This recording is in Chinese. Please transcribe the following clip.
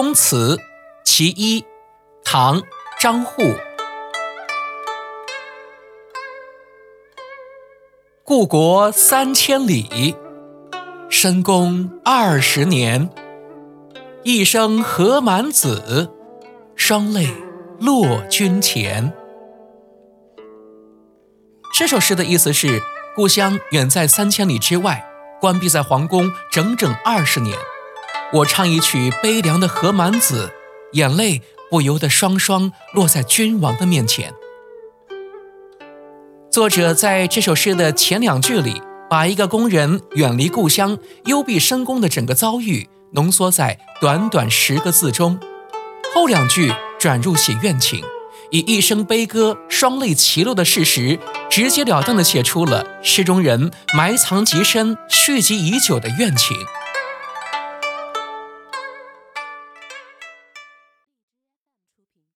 宫词其一，唐·张祜。故国三千里，深宫二十年。一生何满子，双泪落君前。这首诗的意思是，故乡远在三千里之外，关闭在皇宫整整二十年。我唱一曲悲凉的《何满子》，眼泪不由得双双落在君王的面前。作者在这首诗的前两句里，把一个工人远离故乡、幽闭深宫的整个遭遇浓缩在短短十个字中，后两句转入写怨情，以一声悲歌双泪齐落的事实，直截了当地写出了诗中人埋藏极深、蓄积已久的怨情。